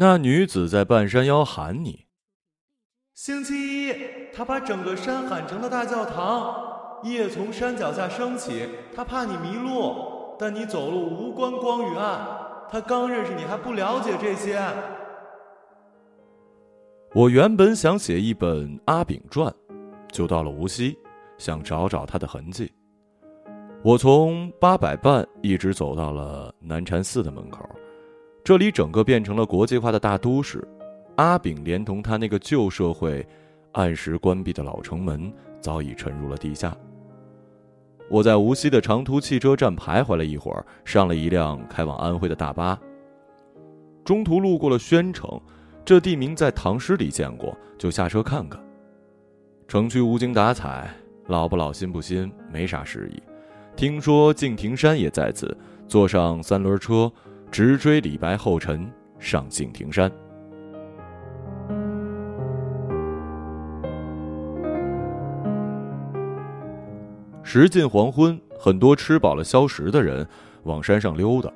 那女子在半山腰喊你。星期一，她把整个山喊成了大教堂。夜从山脚下升起，她怕你迷路，但你走路无关光与暗。她刚认识你还不了解这些。我原本想写一本《阿炳传》，就到了无锡，想找找他的痕迹。我从八百伴一直走到了南禅寺的门口，这里整个变成了国际化的大都市。阿炳连同他那个旧社会，按时关闭的老城门早已沉入了地下。我在无锡的长途汽车站徘徊了一会儿，上了一辆开往安徽的大巴。中途路过了宣城，这地名在唐诗里见过，就下车看看。城区无精打采，老不老新不新，没啥诗意。听说敬亭山也在此，坐上三轮车，直追李白后尘，上敬亭山。时近黄昏，很多吃饱了消食的人往山上溜达。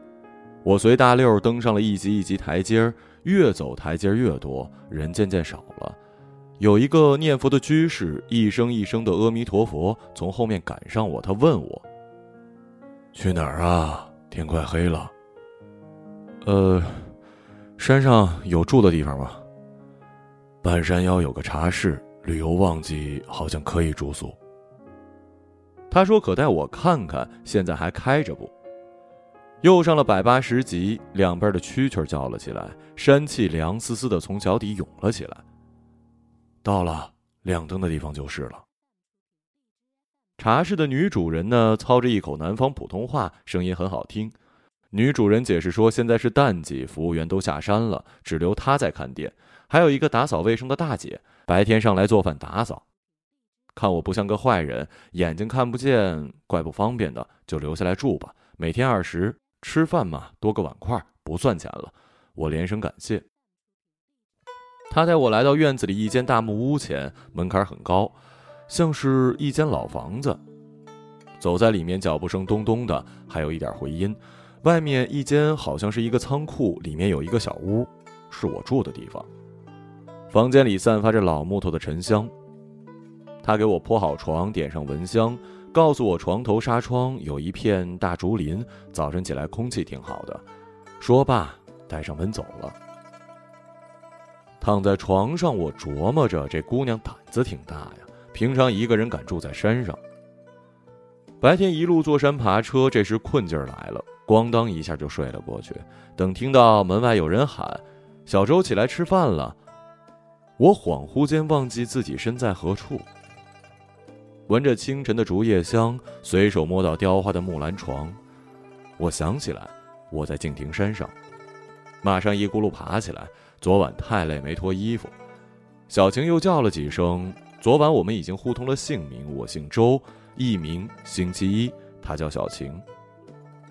我随大溜登上了一级一级台阶儿，越走台阶越多，人渐渐少了。有一个念佛的居士，一声一声的阿弥陀佛，从后面赶上我。他问我：“去哪儿啊？天快黑了。”“呃，山上有住的地方吗？”“半山腰有个茶室，旅游旺季好像可以住宿。”他说：“可带我看看，现在还开着不？”又上了百八十级，两边的蛐蛐叫了起来，山气凉丝丝的从脚底涌了起来。到了亮灯的地方就是了。茶室的女主人呢，操着一口南方普通话，声音很好听。女主人解释说：“现在是淡季，服务员都下山了，只留她在看店，还有一个打扫卫生的大姐，白天上来做饭打扫。”看我不像个坏人，眼睛看不见，怪不方便的，就留下来住吧。每天二十，吃饭嘛，多个碗筷不算钱了。我连声感谢。他带我来到院子里一间大木屋前，门槛很高，像是一间老房子。走在里面，脚步声咚咚的，还有一点回音。外面一间好像是一个仓库，里面有一个小屋，是我住的地方。房间里散发着老木头的沉香。他给我铺好床，点上蚊香，告诉我床头纱窗有一片大竹林，早晨起来空气挺好的。说罢，带上门走了。躺在床上，我琢磨着这姑娘胆子挺大呀，平常一个人敢住在山上。白天一路坐山爬车，这时困劲儿来了，咣当一下就睡了过去。等听到门外有人喊：“小周起来吃饭了。”我恍惚间忘记自己身在何处。闻着清晨的竹叶香，随手摸到雕花的木兰床，我想起来我在敬亭山上，马上一咕噜爬起来。昨晚太累没脱衣服，小晴又叫了几声。昨晚我们已经互通了姓名，我姓周，艺名星期一，他叫小晴。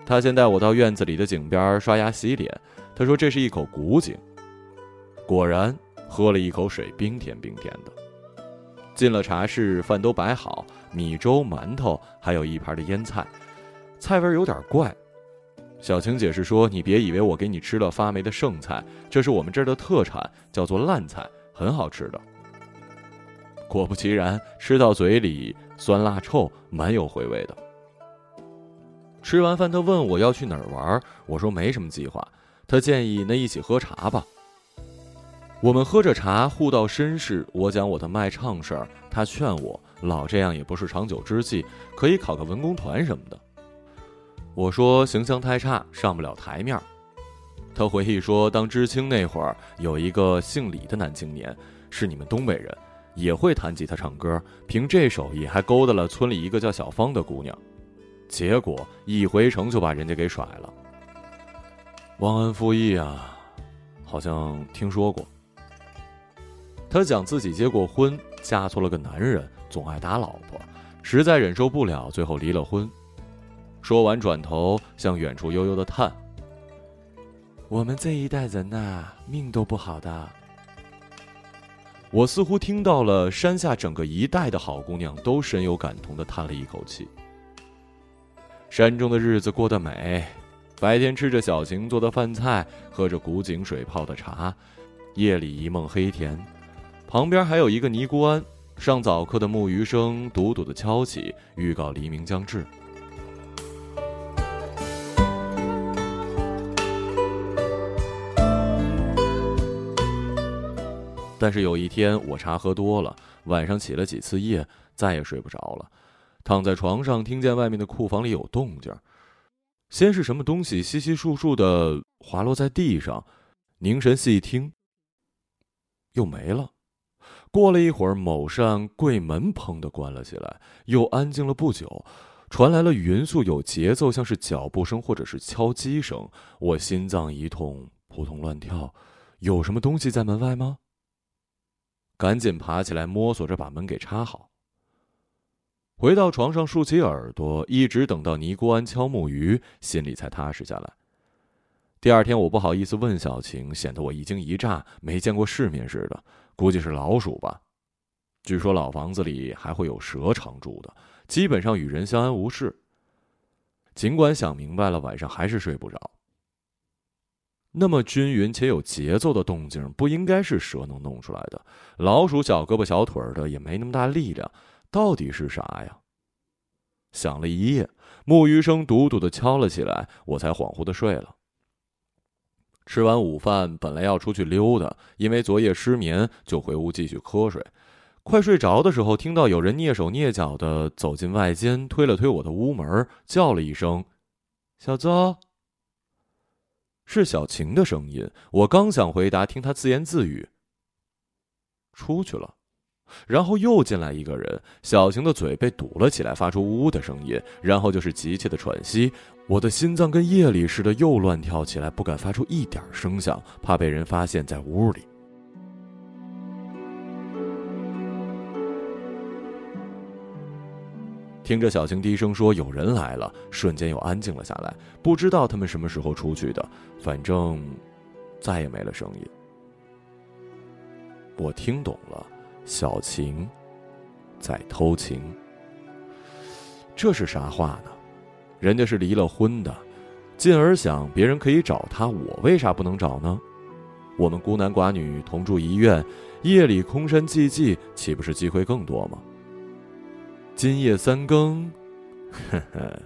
他先带我到院子里的井边刷牙洗脸，他说这是一口古井。果然，喝了一口水，冰甜冰甜的。进了茶室，饭都摆好，米粥、馒头，还有一盘的腌菜，菜味有点怪。小晴解释说：“你别以为我给你吃了发霉的剩菜，这是我们这儿的特产，叫做烂菜，很好吃的。”果不其然，吃到嘴里酸辣臭，蛮有回味的。吃完饭，他问我要去哪儿玩，我说没什么计划。他建议那一起喝茶吧。我们喝着茶，互道身世。我讲我的卖唱事儿，他劝我老这样也不是长久之计，可以考个文工团什么的。我说形象太差，上不了台面。他回忆说，当知青那会儿，有一个姓李的男青年，是你们东北人，也会弹吉他唱歌，凭这手艺还勾搭了村里一个叫小芳的姑娘，结果一回城就把人家给甩了。忘恩负义啊，好像听说过。他讲自己结过婚，嫁错了个男人，总爱打老婆，实在忍受不了，最后离了婚。说完，转头向远处悠悠的叹：“我们这一代人呐，命都不好的。”我似乎听到了山下整个一代的好姑娘都深有感同的叹了一口气。山中的日子过得美，白天吃着小晴做的饭菜，喝着古井水泡的茶，夜里一梦黑甜。旁边还有一个尼姑庵，上早课的木鱼声笃笃的敲起，预告黎明将至。但是有一天，我茶喝多了，晚上起了几次夜，再也睡不着了。躺在床上，听见外面的库房里有动静。先是什么东西稀稀疏疏的滑落在地上，凝神细听，又没了。过了一会儿，某扇柜门砰的关了起来，又安静了不久，传来了匀速有节奏，像是脚步声或者是敲击声。我心脏一痛，扑通乱跳。有什么东西在门外吗？赶紧爬起来，摸索着把门给插好。回到床上，竖起耳朵，一直等到尼姑庵敲木鱼，心里才踏实下来。第二天，我不好意思问小晴，显得我一惊一乍，没见过世面似的。估计是老鼠吧？据说老房子里还会有蛇常住的，基本上与人相安无事。尽管想明白了，晚上还是睡不着。那么均匀且有节奏的动静，不应该是蛇能弄出来的。老鼠小胳膊小腿的，也没那么大力量，到底是啥呀？想了一夜，木鱼声笃笃的敲了起来，我才恍惚的睡了。吃完午饭，本来要出去溜达，因为昨夜失眠，就回屋继续瞌睡。快睡着的时候，听到有人蹑手蹑脚的走进外间，推了推我的屋门，叫了一声：“小邹。”是小晴的声音，我刚想回答，听她自言自语：“出去了。”然后又进来一个人，小晴的嘴被堵了起来，发出呜呜的声音，然后就是急切的喘息。我的心脏跟夜里似的又乱跳起来，不敢发出一点声响，怕被人发现，在屋里。听着小晴低声说：“有人来了。”瞬间又安静了下来。不知道他们什么时候出去的，反正再也没了声音。我听懂了，小晴在偷情。这是啥话呢？人家是离了婚的，进而想别人可以找他，我为啥不能找呢？我们孤男寡女同住一院，夜里空山寂寂，岂不是机会更多吗？今夜三更，呵呵。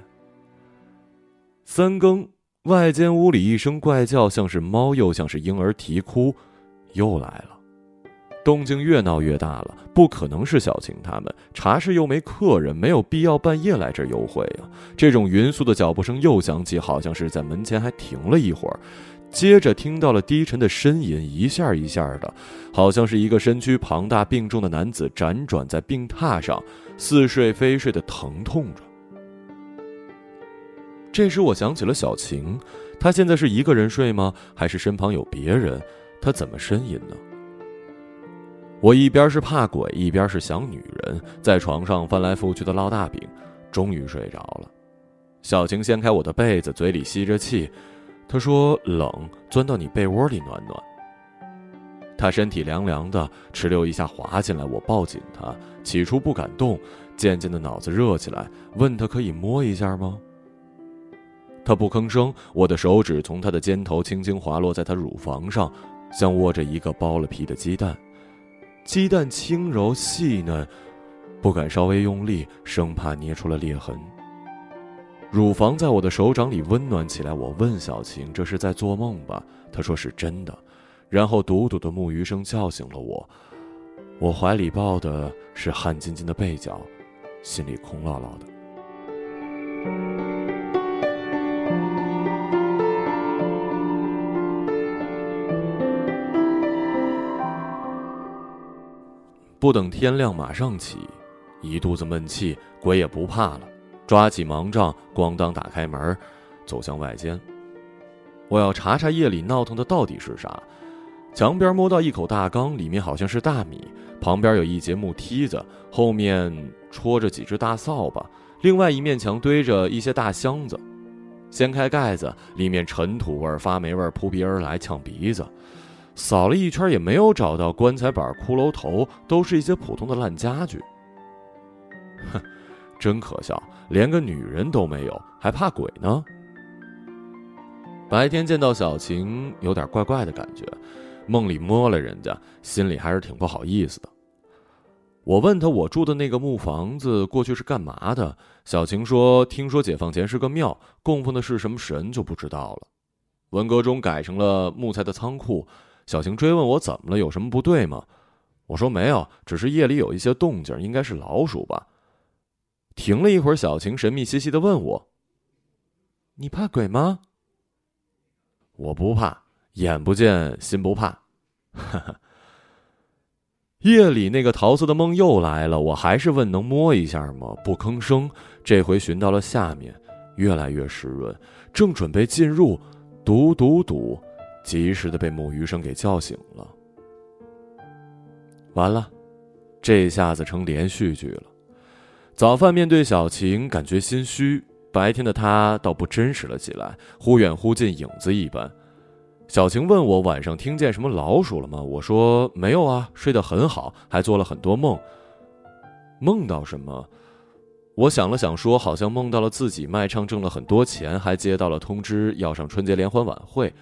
三更，外间屋里一声怪叫，像是猫，又像是婴儿啼哭，又来了。动静越闹越大了，不可能是小晴他们。茶室又没客人，没有必要半夜来这儿幽会啊。这种匀速的脚步声又响起，好像是在门前还停了一会儿。接着听到了低沉的呻吟，一下一下的，好像是一个身躯庞大、病重的男子辗转在病榻上，似睡非睡的疼痛着。这时我想起了小晴，她现在是一个人睡吗？还是身旁有别人？她怎么呻吟呢？我一边是怕鬼，一边是想女人，在床上翻来覆去的烙大饼，终于睡着了。小晴掀开我的被子，嘴里吸着气。她说：“冷，钻到你被窝里暖暖。”她身体凉凉的，哧溜一下滑进来。我抱紧她，起初不敢动，渐渐的脑子热起来，问她可以摸一下吗？她不吭声。我的手指从她的肩头轻轻滑落在她乳房上，像握着一个剥了皮的鸡蛋。鸡蛋轻柔细嫩，不敢稍微用力，生怕捏出了裂痕。乳房在我的手掌里温暖起来。我问小晴：“这是在做梦吧？”她说：“是真的。”然后笃笃的木鱼声叫醒了我。我怀里抱的是汗津津的被角，心里空落落的。不等天亮，马上起，一肚子闷气，鬼也不怕了。抓起盲杖，咣当打开门，走向外间。我要查查夜里闹腾的到底是啥。墙边摸到一口大缸，里面好像是大米。旁边有一节木梯子，后面戳着几只大扫把。另外一面墙堆着一些大箱子。掀开盖子，里面尘土味、发霉味扑鼻而来，呛鼻子。扫了一圈也没有找到棺材板、骷髅头，都是一些普通的烂家具。哼，真可笑。连个女人都没有，还怕鬼呢？白天见到小晴有点怪怪的感觉，梦里摸了人家，心里还是挺不好意思的。我问他，我住的那个木房子过去是干嘛的？小晴说，听说解放前是个庙，供奉的是什么神就不知道了。文革中改成了木材的仓库。小晴追问我怎么了，有什么不对吗？我说没有，只是夜里有一些动静，应该是老鼠吧。停了一会儿，小晴神秘兮兮的问我：“你怕鬼吗？”我不怕，眼不见心不怕。哈哈。夜里那个桃色的梦又来了，我还是问能摸一下吗？不吭声。这回寻到了下面，越来越湿润，正准备进入，嘟嘟嘟，及时的被木鱼声给叫醒了。完了，这下子成连续剧了。早饭面对小晴，感觉心虚；白天的他倒不真实了起来，忽远忽近，影子一般。小晴问我晚上听见什么老鼠了吗？我说没有啊，睡得很好，还做了很多梦。梦到什么？我想了想，说好像梦到了自己卖唱挣了很多钱，还接到了通知要上春节联欢晚会。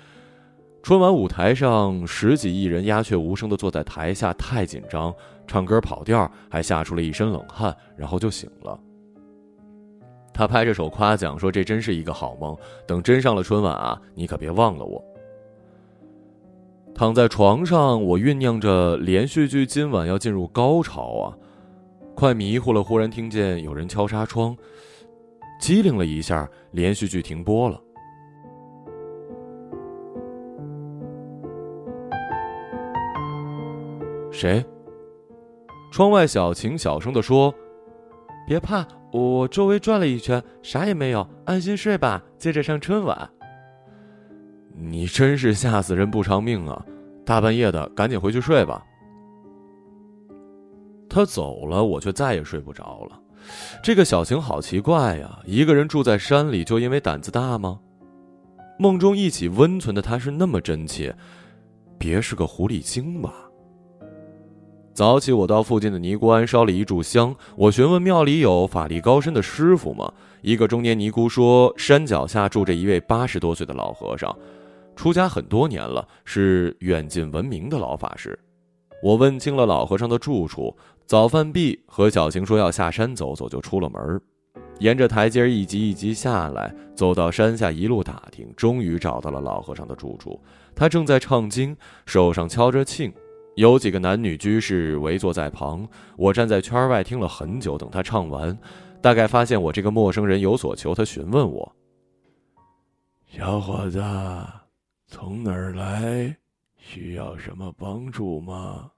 春晚舞台上十几亿人鸦雀无声地坐在台下，太紧张，唱歌跑调，还吓出了一身冷汗，然后就醒了。他拍着手夸奖说：“这真是一个好梦，等真上了春晚啊，你可别忘了我。”躺在床上，我酝酿着连续剧今晚要进入高潮啊！快迷糊了，忽然听见有人敲纱窗，机灵了一下，连续剧停播了。谁？窗外，小晴小声的说：“别怕，我周围转了一圈，啥也没有，安心睡吧，接着上春晚。”你真是吓死人不偿命啊！大半夜的，赶紧回去睡吧。他走了，我却再也睡不着了。这个小晴好奇怪呀，一个人住在山里，就因为胆子大吗？梦中一起温存的他是那么真切，别是个狐狸精吧？早起，我到附近的尼姑庵烧了一炷香。我询问庙里有法力高深的师傅吗？一个中年尼姑说，山脚下住着一位八十多岁的老和尚。出家很多年了，是远近闻名的老法师。我问清了老和尚的住处，早饭毕，和小晴说要下山走走，就出了门。沿着台阶一级一级下来，走到山下，一路打听，终于找到了老和尚的住处。他正在唱经，手上敲着磬，有几个男女居士围坐在旁。我站在圈外听了很久，等他唱完，大概发现我这个陌生人有所求，他询问我：“小伙子。”从哪儿来？需要什么帮助吗？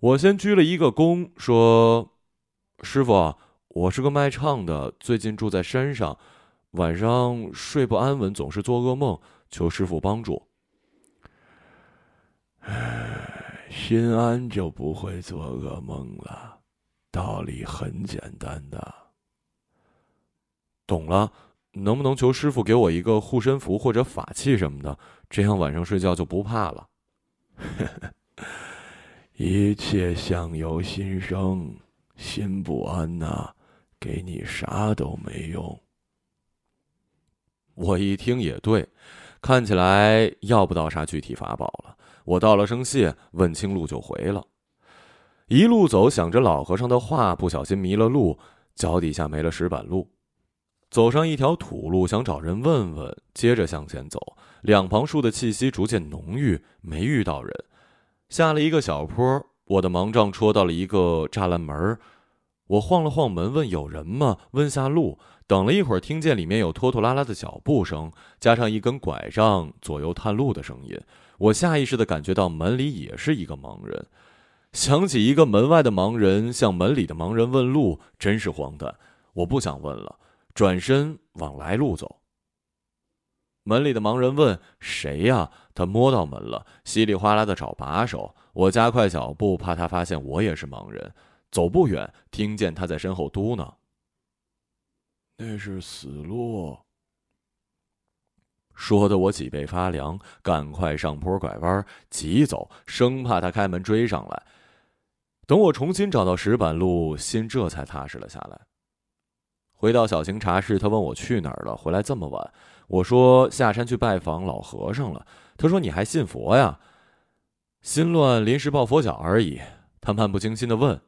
我先鞠了一个躬，说：“师傅，我是个卖唱的，最近住在山上，晚上睡不安稳，总是做噩梦，求师傅帮助。”唉，心安就不会做噩梦了，道理很简单的。懂了。能不能求师傅给我一个护身符或者法器什么的，这样晚上睡觉就不怕了。一切相由心生，心不安呐，给你啥都没用。我一听也对，看起来要不到啥具体法宝了。我道了声谢，问清路就回了。一路走，想着老和尚的话，不小心迷了路，脚底下没了石板路。走上一条土路，想找人问问。接着向前走，两旁树的气息逐渐浓郁，没遇到人。下了一个小坡，我的盲杖戳到了一个栅栏门我晃了晃门，问有人吗？问下路。等了一会儿，听见里面有拖拖拉拉的脚步声，加上一根拐杖左右探路的声音。我下意识地感觉到门里也是一个盲人。想起一个门外的盲人向门里的盲人问路，真是荒诞。我不想问了。转身往来路走。门里的盲人问：“谁呀？”他摸到门了，稀里哗啦的找把手。我加快脚步，怕他发现我也是盲人。走不远，听见他在身后嘟囔：“那是死路。”说的我脊背发凉，赶快上坡拐弯，急走，生怕他开门追上来。等我重新找到石板路，心这才踏实了下来。回到小型茶室，他问我去哪儿了，回来这么晚。我说下山去拜访老和尚了。他说你还信佛呀？心乱，临时抱佛脚而已。他漫不经心的问：“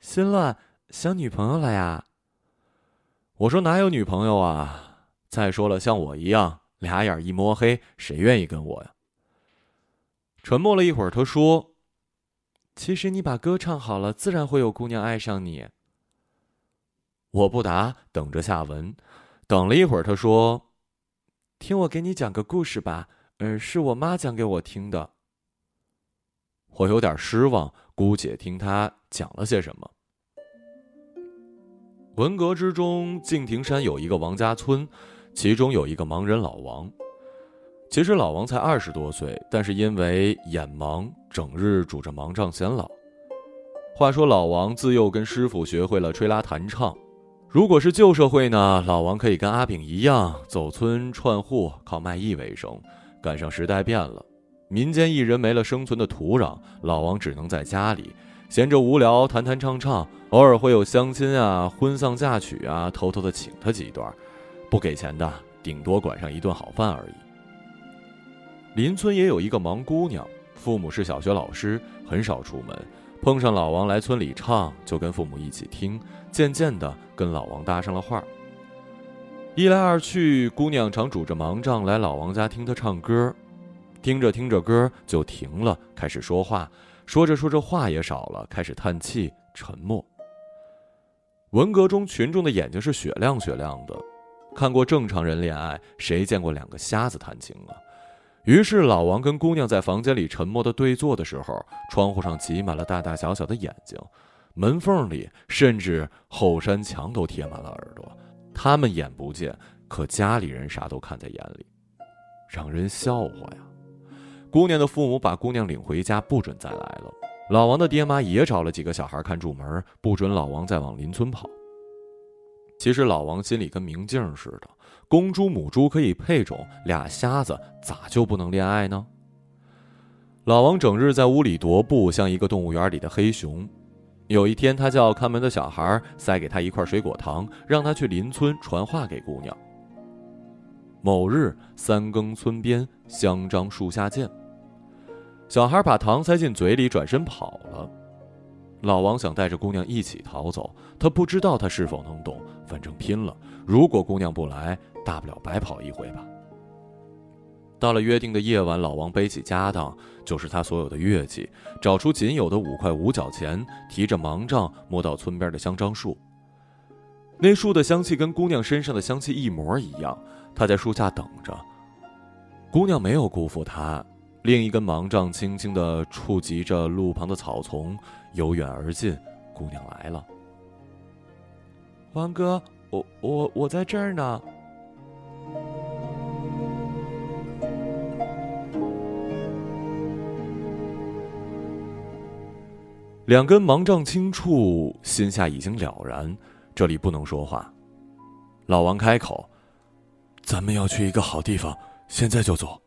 心乱，想女朋友了呀？”我说哪有女朋友啊？再说了，像我一样，俩眼一摸黑，谁愿意跟我呀？沉默了一会儿，他说：“其实你把歌唱好了，自然会有姑娘爱上你。”我不答，等着下文。等了一会儿，他说：“听我给你讲个故事吧，嗯，是我妈讲给我听的。”我有点失望，姑且听他讲了些什么。文革之中，敬亭山有一个王家村，其中有一个盲人老王。其实老王才二十多岁，但是因为眼盲，整日拄着盲杖显老。话说老王自幼跟师傅学会了吹拉弹唱。如果是旧社会呢，老王可以跟阿炳一样走村串户，靠卖艺为生。赶上时代变了，民间艺人没了生存的土壤，老王只能在家里闲着无聊弹弹唱唱，偶尔会有相亲啊、婚丧嫁娶啊，偷偷的请他几段，不给钱的，顶多管上一顿好饭而已。邻村也有一个盲姑娘，父母是小学老师，很少出门。碰上老王来村里唱，就跟父母一起听，渐渐的跟老王搭上了话。一来二去，姑娘常拄着盲杖来老王家听他唱歌，听着听着歌就停了，开始说话，说着说着话也少了，开始叹气，沉默。文革中群众的眼睛是雪亮雪亮的，看过正常人恋爱，谁见过两个瞎子谈情啊？于是，老王跟姑娘在房间里沉默的对坐的时候，窗户上挤满了大大小小的眼睛，门缝里甚至后山墙都贴满了耳朵。他们眼不见，可家里人啥都看在眼里，让人笑话呀。姑娘的父母把姑娘领回家，不准再来了。老王的爹妈也找了几个小孩看住门，不准老王再往邻村跑。其实老王心里跟明镜似的。公猪母猪可以配种，俩瞎子咋就不能恋爱呢？老王整日在屋里踱步，像一个动物园里的黑熊。有一天，他叫看门的小孩塞给他一块水果糖，让他去邻村传话给姑娘。某日三更，村边香樟树下见。小孩把糖塞进嘴里，转身跑了。老王想带着姑娘一起逃走，他不知道他是否能懂，反正拼了。如果姑娘不来，大不了白跑一回吧。到了约定的夜晚，老王背起家当，就是他所有的乐器，找出仅有的五块五角钱，提着盲杖，摸到村边的香樟树。那树的香气跟姑娘身上的香气一模一样。他在树下等着，姑娘没有辜负他。另一根盲杖轻轻地触及着路旁的草丛，由远而近。姑娘来了，王哥，我我我在这儿呢。两根盲杖轻触，心下已经了然，这里不能说话。老王开口：“咱们要去一个好地方，现在就走。”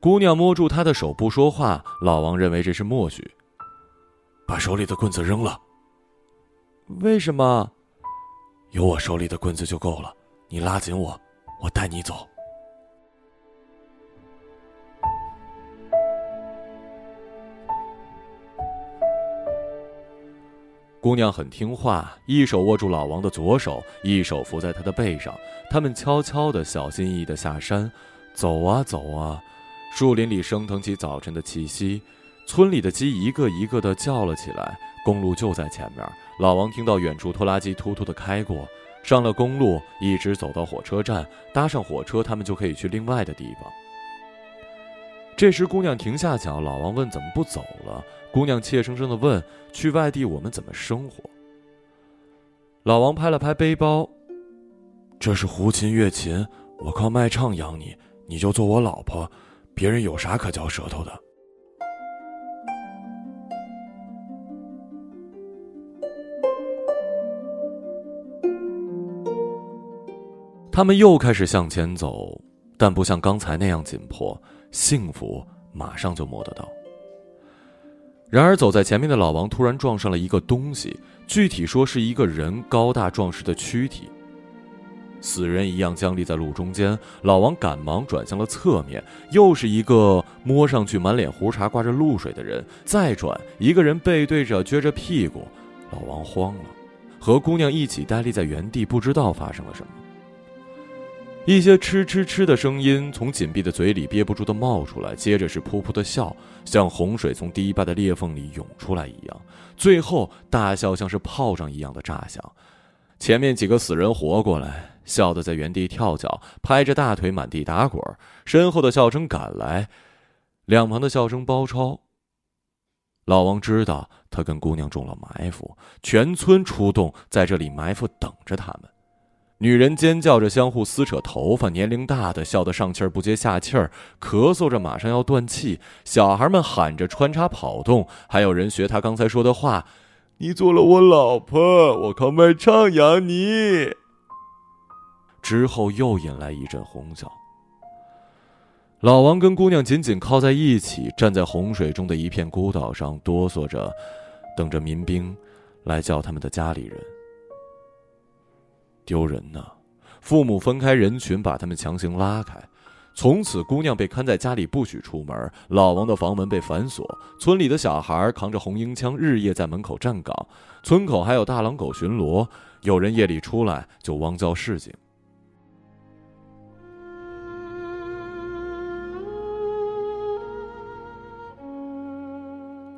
姑娘摸住他的手不说话，老王认为这是默许。把手里的棍子扔了。为什么？有我手里的棍子就够了。你拉紧我，我带你走。姑娘很听话，一手握住老王的左手，一手扶在他的背上。他们悄悄的、小心翼翼的下山，走啊走啊，树林里升腾起早晨的气息，村里的鸡一个一个的叫了起来。公路就在前面，老王听到远处拖拉机突突的开过，上了公路，一直走到火车站，搭上火车，他们就可以去另外的地方。这时，姑娘停下脚，老王问：“怎么不走了？”姑娘怯生生的问：“去外地，我们怎么生活？”老王拍了拍背包：“这是胡琴乐琴，我靠卖唱养你，你就做我老婆，别人有啥可嚼舌头的？”他们又开始向前走，但不像刚才那样紧迫。幸福马上就摸得到。然而，走在前面的老王突然撞上了一个东西，具体说是一个人高大壮实的躯体。死人一样僵立在路中间，老王赶忙转向了侧面，又是一个摸上去满脸胡茬、挂着露水的人。再转，一个人背对着撅着屁股，老王慌了，和姑娘一起呆立在原地，不知道发生了什么。一些吃吃吃的声音从紧闭的嘴里憋不住的冒出来，接着是噗噗的笑，像洪水从堤坝的裂缝里涌出来一样。最后大笑像是炮仗一样的炸响。前面几个死人活过来，笑得在原地跳脚，拍着大腿满地打滚。身后的笑声赶来，两旁的笑声包抄。老王知道他跟姑娘中了埋伏，全村出动，在这里埋伏等着他们。女人尖叫着，相互撕扯头发；年龄大的笑得上气儿不接下气儿，咳嗽着马上要断气；小孩们喊着穿插跑动，还有人学他刚才说的话：“你做了我老婆，我靠卖唱养你。”之后又引来一阵哄笑。老王跟姑娘紧紧靠在一起，站在洪水中的一片孤岛上，哆嗦着，等着民兵来叫他们的家里人。丢人呢！父母分开人群，把他们强行拉开。从此，姑娘被看在家里，不许出门。老王的房门被反锁。村里的小孩扛着红缨枪，日夜在门口站岗。村口还有大狼狗巡逻，有人夜里出来就汪叫示警。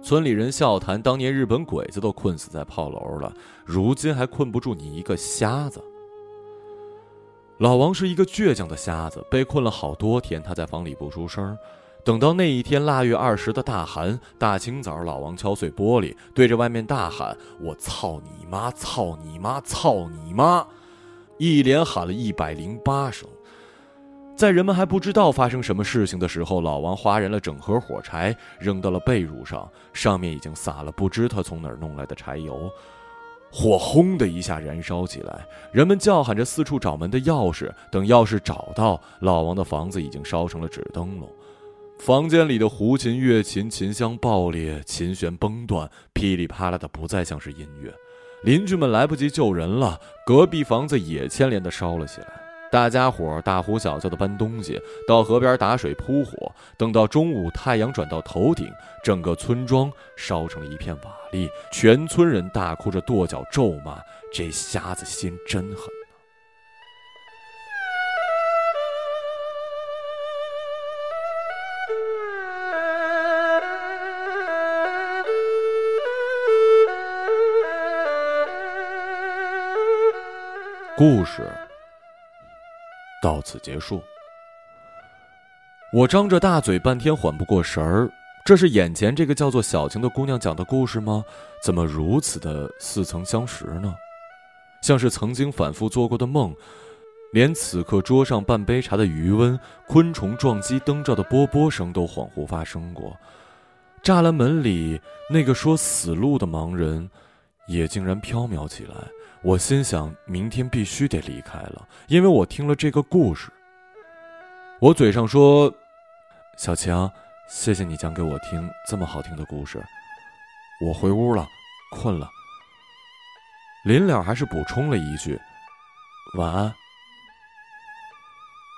村里人笑谈，当年日本鬼子都困死在炮楼了，如今还困不住你一个瞎子。老王是一个倔强的瞎子，被困了好多天，他在房里不出声。等到那一天腊月二十的大寒，大清早，老王敲碎玻璃，对着外面大喊：“我操你妈！操你妈！操你妈！”一连喊了一百零八声。在人们还不知道发生什么事情的时候，老王划燃了整盒火柴，扔到了被褥上，上面已经撒了不知他从哪儿弄来的柴油。火轰的一下燃烧起来，人们叫喊着四处找门的钥匙。等钥匙找到，老王的房子已经烧成了纸灯笼。房间里的胡琴、乐琴琴箱爆裂，琴弦崩断，噼里啪啦的不再像是音乐。邻居们来不及救人了，隔壁房子也牵连的烧了起来。大家伙大呼小叫的搬东西，到河边打水扑火。等到中午，太阳转到头顶，整个村庄烧成了一片瓦砾。全村人大哭着跺脚咒骂：“这瞎子心真狠！”故事。到此结束。我张着大嘴，半天缓不过神儿。这是眼前这个叫做小晴的姑娘讲的故事吗？怎么如此的似曾相识呢？像是曾经反复做过的梦，连此刻桌上半杯茶的余温、昆虫撞击灯罩的啵啵声都恍惚发生过。栅栏门里那个说死路的盲人，也竟然飘渺起来。我心想，明天必须得离开了，因为我听了这个故事。我嘴上说：“小强，谢谢你讲给我听这么好听的故事。”我回屋了，困了。临了还是补充了一句：“晚安。”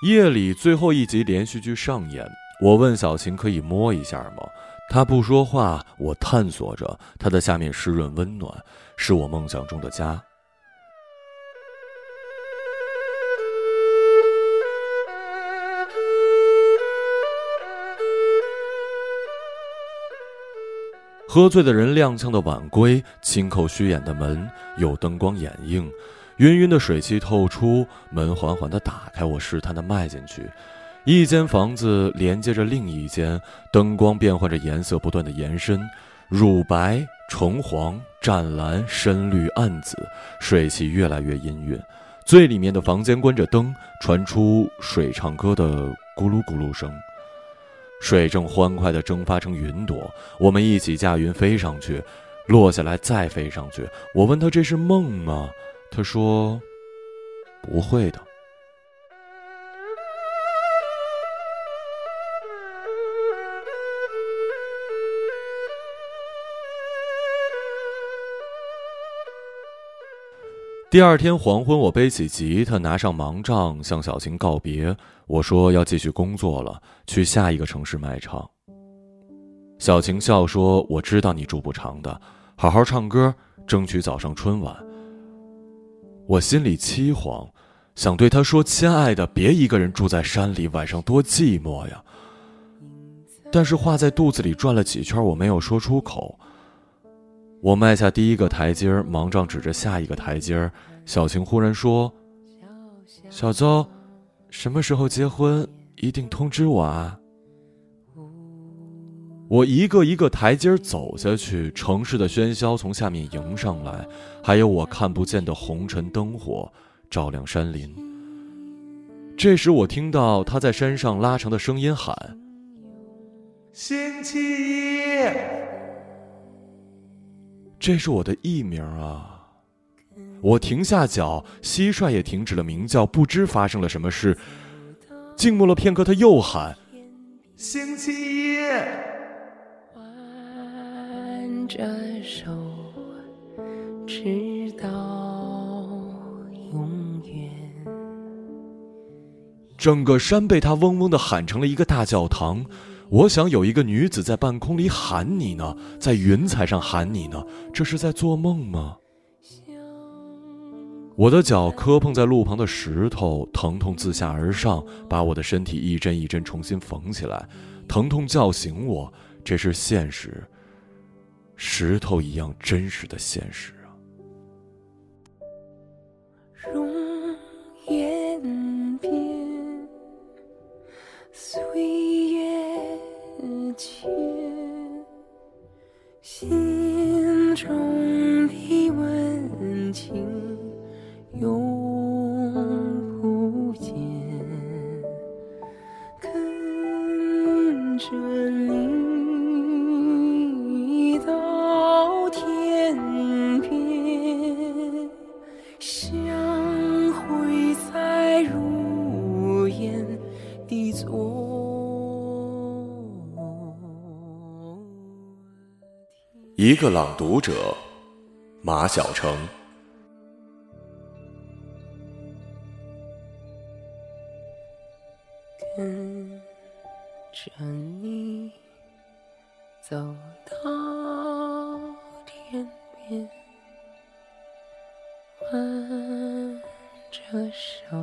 夜里最后一集连续剧上演，我问小晴可以摸一下吗？她不说话，我探索着她的下面湿润温暖，是我梦想中的家。喝醉的人踉跄的晚归，轻叩虚掩的门，有灯光掩映，晕晕的水汽透出，门缓缓地打开，我试探地迈进去。一间房子连接着另一间，灯光变换着颜色，不断的延伸，乳白、橙黄、湛蓝、深绿、暗紫，水汽越来越氤氲。最里面的房间关着灯，传出水唱歌的咕噜咕噜声。水正欢快的蒸发成云朵，我们一起驾云飞上去，落下来再飞上去，我问他这是梦吗？他说不会的。第二天黄昏，我背起吉他，拿上盲杖向小琴告别。我说要继续工作了，去下一个城市卖唱。小晴笑说：“我知道你住不长的，好好唱歌，争取早上春晚。”我心里凄惶，想对她说：“亲爱的，别一个人住在山里，晚上多寂寞呀。”但是话在肚子里转了几圈，我没有说出口。我迈下第一个台阶盲杖指着下一个台阶小晴忽然说：“小邹，什么时候结婚？一定通知我啊！”我一个一个台阶走下去，城市的喧嚣从下面迎上来，还有我看不见的红尘灯火照亮山林。这时，我听到他在山上拉长的声音喊：“星期一。”这是我的艺名啊！我停下脚，蟋蟀也停止了鸣叫，不知发生了什么事。静默了片刻，他又喊：“星期一。”挽着手，直到永远。整个山被他嗡嗡的喊成了一个大教堂。我想有一个女子在半空里喊你呢，在云彩上喊你呢，这是在做梦吗？我的脚磕碰在路旁的石头，疼痛自下而上，把我的身体一针一针重新缝起来，疼痛叫醒我，这是现实，石头一样真实的现实。一个朗读者，马晓成。跟着你走到天边，挽着手，